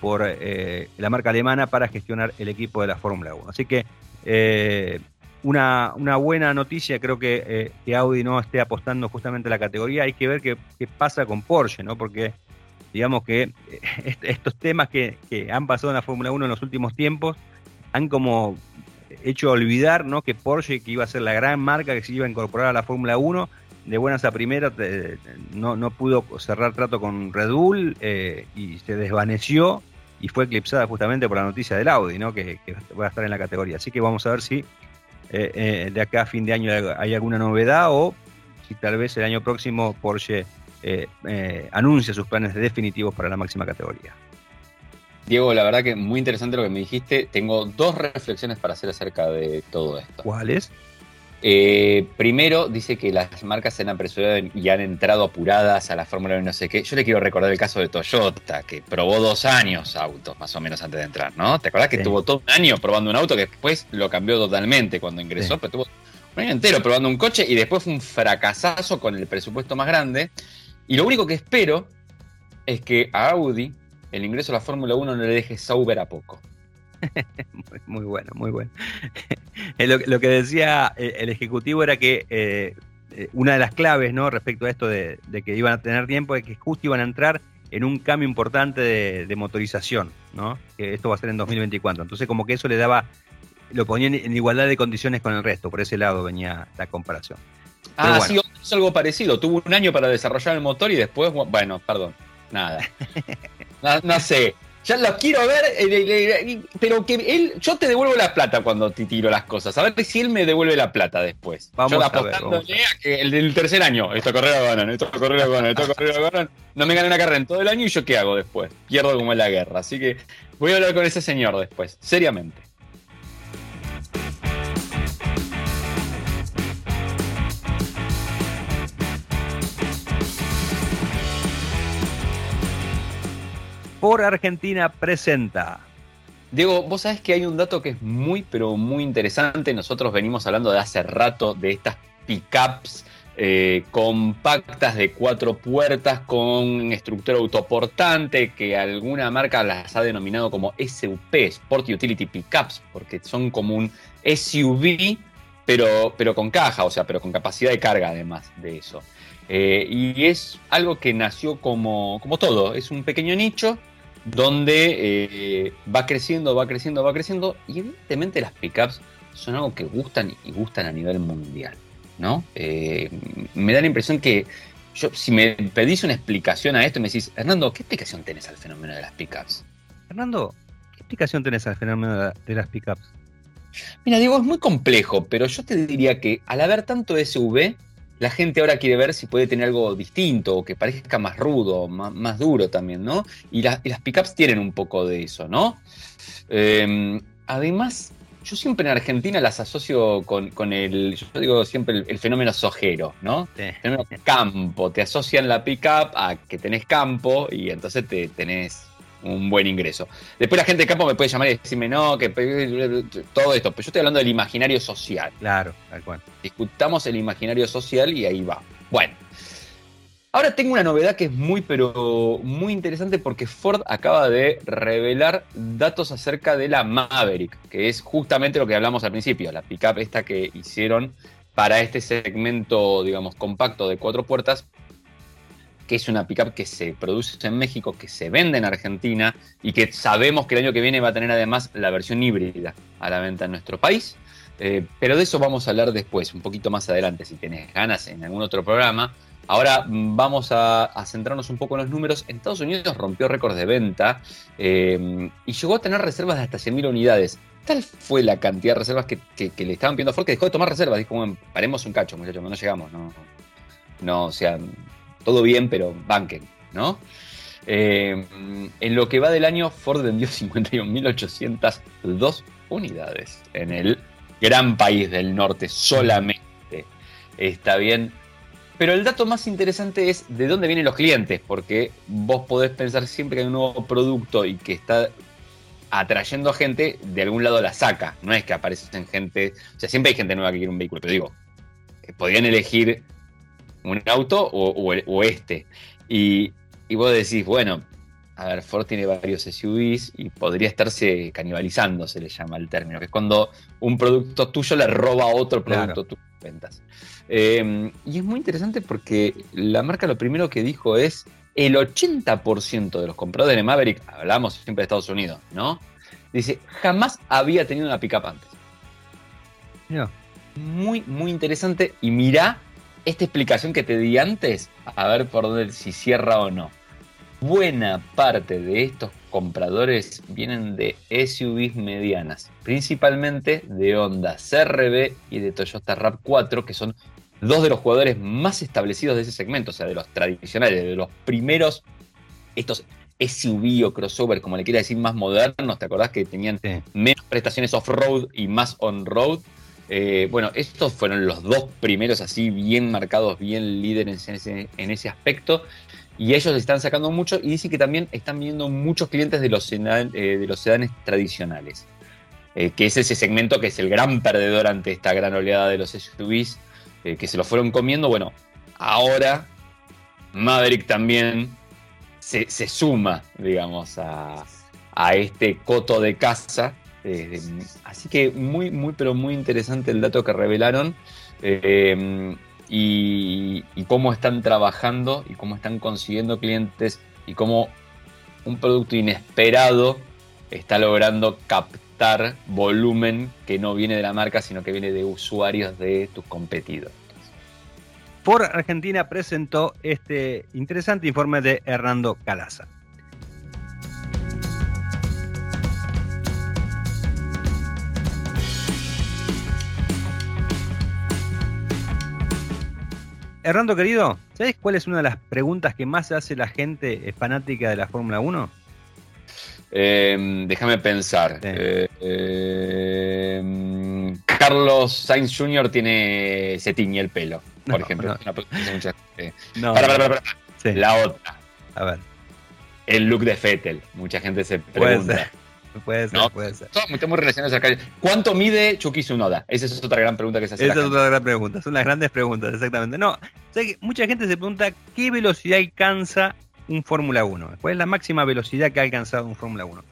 por la marca alemana para gestionar el equipo de la Fórmula 1. Así que una, una, buena noticia, creo que, que, Audi no esté apostando justamente a la categoría. Hay que ver qué, qué pasa con Porsche, ¿no? Porque digamos que eh, [LAUGHS] estos temas que, han pasado en la Fórmula 1 en los últimos tiempos han como hecho olvidar ¿no? que Porsche, que iba a ser la gran marca que se iba a incorporar a la Fórmula 1, de buenas a primeras no, no pudo cerrar trato con Red Bull eh, y se desvaneció y fue eclipsada justamente por la noticia del Audi, ¿no? que, va a estar en la categoría. Así que vamos a ver si eh, de acá a fin de año hay alguna novedad o si tal vez el año próximo Porsche eh, eh, anuncia sus planes definitivos para la máxima categoría. Diego, la verdad que muy interesante lo que me dijiste. Tengo dos reflexiones para hacer acerca de todo esto. ¿Cuáles? Eh, primero, dice que las marcas se han apresurado y han entrado apuradas a la Fórmula 1 no sé qué. Yo le quiero recordar el caso de Toyota, que probó dos años autos, más o menos, antes de entrar, ¿no? ¿Te acuerdas que tuvo todo un año probando un auto que después lo cambió totalmente cuando ingresó? Pero tuvo un año entero probando un coche y después fue un fracasazo con el presupuesto más grande. Y lo único que espero es que a Audi el ingreso a la Fórmula 1 no le deje Sauber a poco. [LAUGHS] muy, bueno, muy bueno. [LAUGHS] lo, que decía el ejecutivo era que eh, eh, una de las claves ¿no? respecto a esto de, que iban a tener tiempo es que justo iban a entrar en un cambio importante de, motorización, ¿no? que esto va a ser en 2024. Entonces como que eso le daba, lo ponía en igualdad de condiciones con el resto, por ese lado venía la comparación. Ah, sí, es algo parecido. Tuvo un año para desarrollar el motor y después, bueno, perdón, nada. [LAUGHS] No, sé. Ya lo quiero ver, eh, pero que él, yo te devuelvo la plata cuando te tiro las cosas. A ver si él me devuelve la plata después. Vamos yo a ver, que el del tercer año, esta carrera ganan, esta carrera ganan, esta carrera ganan. No me gané una carrera en todo el año y yo qué hago después. Pierdo como en la guerra. Así que voy a hablar con ese señor después, seriamente. Por Argentina presenta. Diego, vos sabés que hay un dato que es muy, pero muy interesante. Nosotros venimos hablando de hace rato de estas pickups eh, compactas de cuatro puertas con estructura autoportante que alguna marca las ha denominado como SUP, Sport Utility Pickups, porque son como un SUV, pero, pero con caja, o sea, pero con capacidad de carga además de eso. Eh, y es algo que nació como, como todo, es un pequeño nicho donde eh, va creciendo, va creciendo, va creciendo, y evidentemente las pickups son algo que gustan y gustan a nivel mundial, ¿no? Eh, me da la impresión que yo, si me pedís una explicación a esto, me decís, Hernando, ¿qué explicación tenés al fenómeno de las pickups? Hernando, ¿qué explicación tenés al fenómeno de las pickups? Mira, digo, es muy complejo, pero yo te diría que al haber tanto SUV, la gente ahora quiere ver si puede tener algo distinto o que parezca más rudo, más, duro también, ¿no? Y, las pickups tienen un poco de eso, ¿no? Em, además, yo siempre en Argentina las asocio con, el, yo digo siempre el, fenómeno sojero, ¿no? El fenómeno campo, te asocian la pickup a que tenés campo y entonces te tenés un buen ingreso. Después la gente de campo me puede llamar y decirme, no, que todo esto, pero yo estoy hablando del imaginario social. Claro, tal cual. Discutamos el imaginario social y ahí va. Bueno. Ahora tengo una novedad que es muy, pero muy interesante porque Ford acaba de revelar datos acerca de la Maverick, que es justamente lo que hablamos al principio, la pickup esta que hicieron para este segmento, digamos, compacto de cuatro puertas, que es una pickup que se produce en México, que se vende en Argentina y que sabemos que el año que viene va a tener además la versión híbrida a la venta en nuestro país. Eh, pero de eso vamos a hablar después, un poquito más adelante, si tenés ganas en algún otro programa. Ahora vamos a, centrarnos un poco en los números. En Estados Unidos rompió récords de venta eh, y llegó a tener reservas de hasta 100.000 unidades. Tal fue la cantidad de reservas que, le estaban pidiendo a Ford dejó de tomar reservas. Dijo, bueno, paremos un cacho, muchachos, no llegamos. No, no, o sea, todo bien, pero banquen, ¿no? Eh, en lo que va del año, Ford vendió [LAUGHS] 51.802 unidades en el gran país del norte solamente. Está bien. Pero el dato más interesante es de dónde vienen los clientes, porque vos podés pensar siempre que hay un nuevo producto y que está atrayendo a gente, de algún lado la saca. No es que aparecen gente, o sea, siempre hay gente nueva que quiere un vehículo, pero digo, podrían elegir un auto o, este. Y, vos decís, bueno, a ver, Ford tiene varios SUVs y podría estarse canibalizando, se le llama el término, que es cuando un producto tuyo le roba a otro producto tus ventas. Em, y es muy interesante porque la marca lo primero que dijo es el 80% de los compradores de Maverick, hablamos siempre de Estados Unidos, ¿no? Dice, jamás había tenido una pickup antes. Muy, muy interesante. Y mirá esta explicación que te di antes, a ver por dónde si cierra o no. Buena parte de estos compradores vienen de SUVs medianas, principalmente de Honda CRB y de Toyota RAV4, que son dos de los jugadores más establecidos de ese segmento, o sea, de los tradicionales, de los primeros, estos SUV o crossover, como le quiera decir, más modernos, ¿te acordás que tenían menos prestaciones off-road y más on-road? Eh, bueno, estos fueron los dos primeros así bien marcados, bien líderes en ese, en ese aspecto. Y ellos están sacando mucho y dicen que también están viendo muchos clientes de los, eh, de los sedanes tradicionales. Eh, que es ese segmento que es el gran perdedor ante esta gran oleada de los SUVs que se lo fueron comiendo. Bueno, ahora Maverick también se, suma, digamos, a, a este coto de casa eh, así que muy, muy, pero muy interesante el dato que revelaron eh, y, cómo están trabajando y cómo están consiguiendo clientes y cómo un producto inesperado está logrando captar volumen que no viene de la marca, sino que viene de usuarios de tus competidores. Por Argentina presentó este interesante informe de Hernando Calaza. Hernando querido, ¿sabes cuál es una de las preguntas que más hace la gente fanática de la Fórmula 1? Em, déjame pensar. Eh, Carlos Sainz Jr. tiene se tiñe el pelo, [LAUGHS] por ejemplo. No. para, para, para, La otra. A ver. El look de Fettel. Mucha gente se pregunta. Puede ser, puede ser. Estamos muy relacionados acá. ¿Cuánto mide Chucky Tsunoda? Esa es otra gran pregunta que se hace. Esa es otra gran pregunta. Son las grandes preguntas, exactamente. No, mucha gente se pregunta qué velocidad alcanza un Fórmula 1. ¿Cuál es la máxima velocidad que ha alcanzado un Fórmula 1?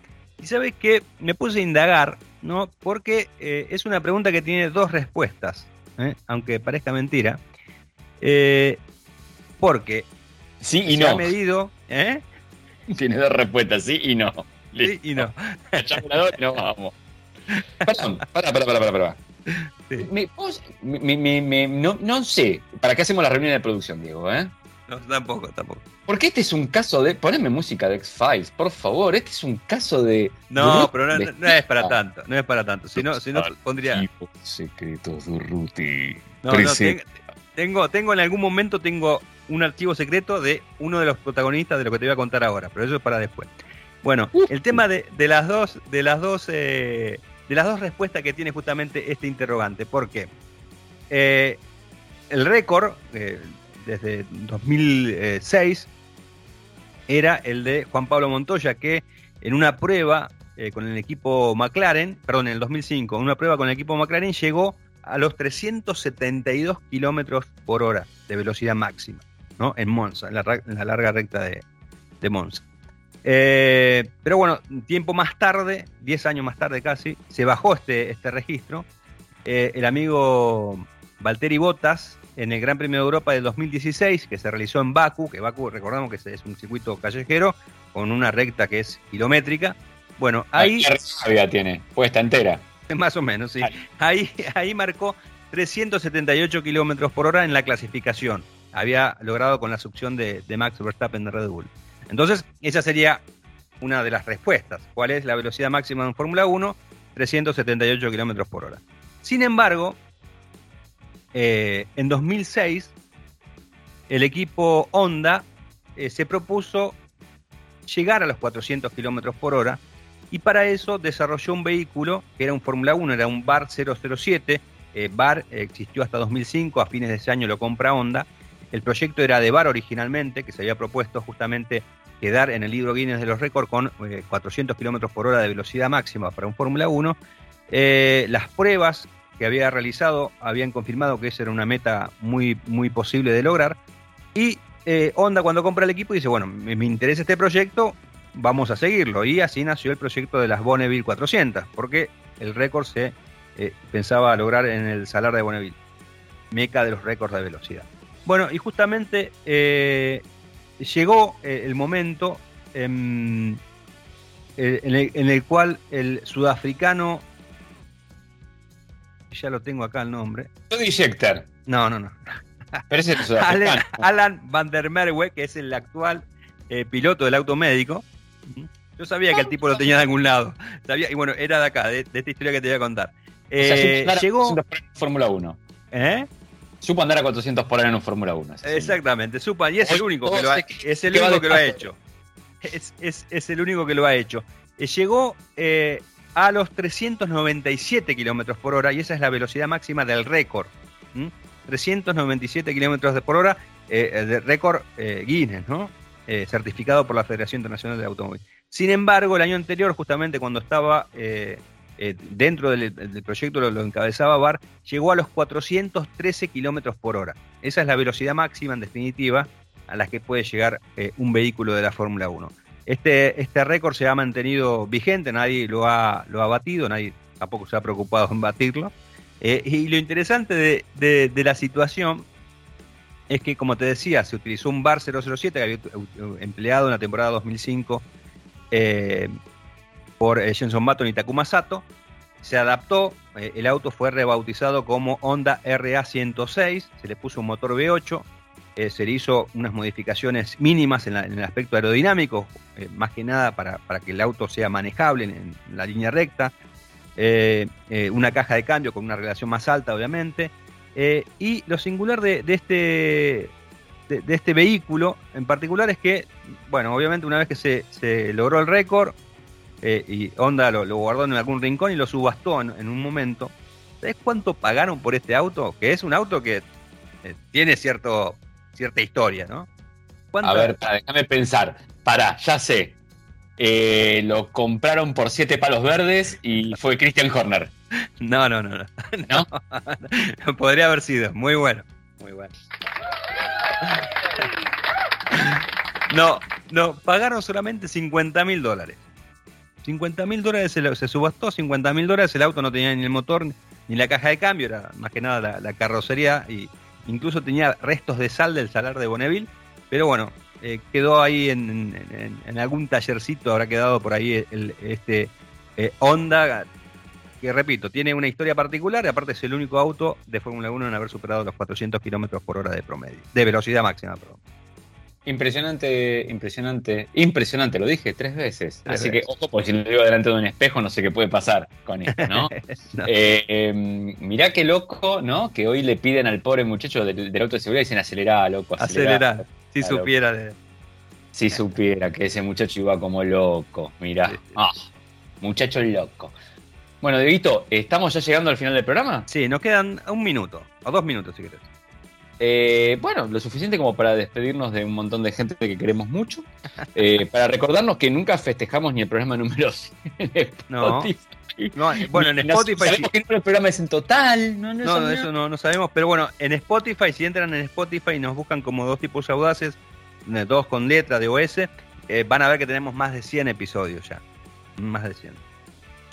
Y sabes que me puse a indagar, ¿no? Porque eh, es una pregunta que tiene dos respuestas, ¿eh? aunque parezca mentira. Eh, porque sí y se no. ha medido. [LAUGHS] Tiene dos respuestas, sí y no. Sí y no. [LAUGHS] y no vamos. Perdón, para, para, para, para. no, no, sé, ¿para qué hacemos la reunión de producción, Diego? Eh? No, tampoco, tampoco. Porque este es un caso de. Poneme música de X-Files, por favor. Este es un caso de. No, pero no, es para tanto. No es para tanto. Si no, si no pondría. Secretos de Ruti. No, no, tengo, tengo en algún momento tengo un archivo secreto de uno de los protagonistas de lo que te voy a contar ahora, pero eso es para después. Bueno, el tema de, las dos, de las dos, eh, de las dos respuestas que tiene justamente este interrogante. ¿Por qué? Eh, el récord eh, desde 2006 era el de Juan Pablo Montoya, que en una prueba con el equipo McLaren, perdón, en el 2005, en una prueba con el equipo McLaren llegó a los 372 kilómetros por hora de velocidad máxima, ¿no? En Monza, en la, larga recta de, Monza. Eh, pero bueno, tiempo más tarde, 10 años más tarde casi, se bajó este, este registro. Eh, el amigo Valtteri Bottas, en el Gran Premio de Europa del 2016, que se realizó en Baku, que Baku recordamos que es un circuito callejero, con una recta que es kilométrica. Bueno, ahí... ¿Qué tiene? Puesta entera. [LAUGHS] Más o menos, sí. Ahí, ahí marcó 378 kilómetros por hora en la clasificación. Había logrado con la succión de, Max Verstappen de Red Bull. Entonces, esa sería una de las respuestas. ¿Cuál es la velocidad máxima en Fórmula 1? 378 kilómetros por hora. Sin embargo, eh, en 2006, el equipo Honda eh, se propuso llegar a los 400 kilómetros por hora y para eso desarrolló un vehículo que era un Fórmula 1, era un Bar 007. Eh, Bar existió hasta 2005, a fines de ese año lo compra Honda. El proyecto era de Bar originalmente, que se había propuesto justamente quedar en el libro Guinness de los récords con 400 eh, kilómetros por hora de velocidad máxima para un Fórmula 1. Eh, las pruebas que había realizado habían confirmado que esa era una meta muy, muy posible de lograr. Y Honda cuando compra el equipo dice, bueno, me interesa este proyecto, vamos a seguirlo. Y así nació el proyecto de las Bonneville 400, porque el récord se eh, pensaba lograr en el Salar de Bonneville, meca de los récords de velocidad. Bueno, y justamente eh, llegó eh, el momento en, el, cual el sudafricano, ya lo tengo acá el nombre. Jody Scheckter. No, no, no. [LAUGHS] Pero es el [LAUGHS] Alan, Alan Van der Merwe, que es el actual piloto del auto médico, yo sabía que el tipo lo tenía de algún lado. Sabía, y bueno, era de acá, de, esta historia que te voy a contar. Eh, llegó. Fórmula 1. ¿Eh? Supo andar a 400 por hora en un Fórmula 1. Exactamente, supo, y es el único que lo ha, es el único que lo ha hecho. Es, el único que lo ha hecho. llegó eh, a los 397 kilómetros por hora y esa es la velocidad máxima del récord. 397 kilómetros por hora eh, de récord Guinness, ¿no? Eh, certificado por la Federación Internacional de Automóvil. Sin embargo, el año anterior, justamente cuando estaba eh, eh, dentro del, proyecto, lo, encabezaba BAR, llegó a los 413 kilómetros por hora. Esa es la velocidad máxima, en definitiva, a la que puede llegar un vehículo de la Fórmula 1. Este, este récord se ha mantenido vigente, nadie lo ha, lo ha batido, nadie tampoco se ha preocupado en batirlo. y lo interesante de la situación es que, como te decía, se utilizó un bar 007 que había empleado en la temporada 2005 eh, por eh, Jenson Button y Takuma Sato. Se adaptó, eh, el auto fue rebautizado como Honda RA106, se le puso un motor V8, se le hizo unas modificaciones mínimas en, el aspecto aerodinámico, más que nada para, que el auto sea manejable en, la línea recta, una caja de cambio con una relación más alta, obviamente, eh, y lo singular de, este, de, este vehículo en particular es que, bueno, obviamente una vez que se, logró el récord eh, y Honda lo, guardó en algún rincón y lo subastó en, un momento, ¿sabes cuánto pagaron por este auto? Que es un auto que eh, tiene cierto, cierta historia, ¿no? A ver, déjame pensar. Para, ya sé. lo compraron por siete palos verdes y fue Christian Horner. [LAUGHS] No, no, [LAUGHS] no, no. Podría haber sido. Muy bueno. Muy bueno. [LAUGHS] No, no, pagaron solamente 50 mil dólares. 50 mil dólares se, subastó, 50 mil dólares el auto no tenía ni el motor ni la caja de cambio, era más que nada la, carrocería y incluso tenía restos de sal del salar de Bonneville, pero bueno, eh, quedó ahí en, algún tallercito, habrá quedado por ahí el, este eh, Honda que repito, tiene una historia particular y aparte es el único auto de Fórmula 1 en haber superado los 400 kilómetros por hora de promedio, de velocidad máxima, perdón. Impresionante, impresionante, impresionante, lo dije tres veces. Así que, ojo, porque si lo digo delante de un espejo, no sé qué puede pasar con esto, [LAUGHS] ¿no? Eh, em, mirá qué loco, ¿no? Que hoy le piden al pobre muchacho del, auto de seguridad y dicen acelerá, loco, acelerá. Si supiera de... Si supiera que ese muchacho iba como loco, mirá. Ah, muchacho loco. Bueno, Dieguito, ¿estamos ya llegando al final del programa? Sí, nos quedan un minuto, o dos minutos si querés. Eh, bueno, lo suficiente como para despedirnos de un montón de gente que queremos mucho. Eh, para recordarnos que nunca festejamos ni el programa número 100 en no. No, bueno, en Spotify. Sabemos que el programa es en total. No, no, eso no, no, sabemos. Pero bueno, en Spotify, si entran en Spotify y nos buscan como dos tipos audaces, dos con letra de OS, eh, van a ver que tenemos más de 100 episodios ya. Más de 100.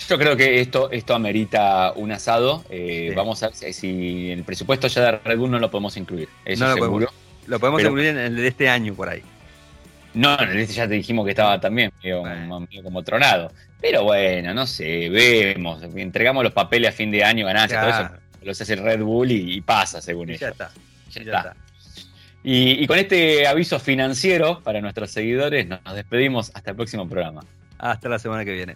Yo creo que esto, esto amerita un asado. Eh, vamos a ver si el presupuesto ya de Red Bull no lo podemos incluir. Eso no seguro. Lo podemos, lo podemos incluir en el de este año por ahí. No, en el de este ya te dijimos que estaba también medio, como tronado. Pero bueno, no sé, vemos. Entregamos los papeles a fin de año, ganancias, todo eso. Los hace Red Bull y, pasa, según ellos. Ya está. Ya, está. Y, y, con este aviso financiero para nuestros seguidores, nos despedimos hasta el próximo programa. Hasta la semana que viene.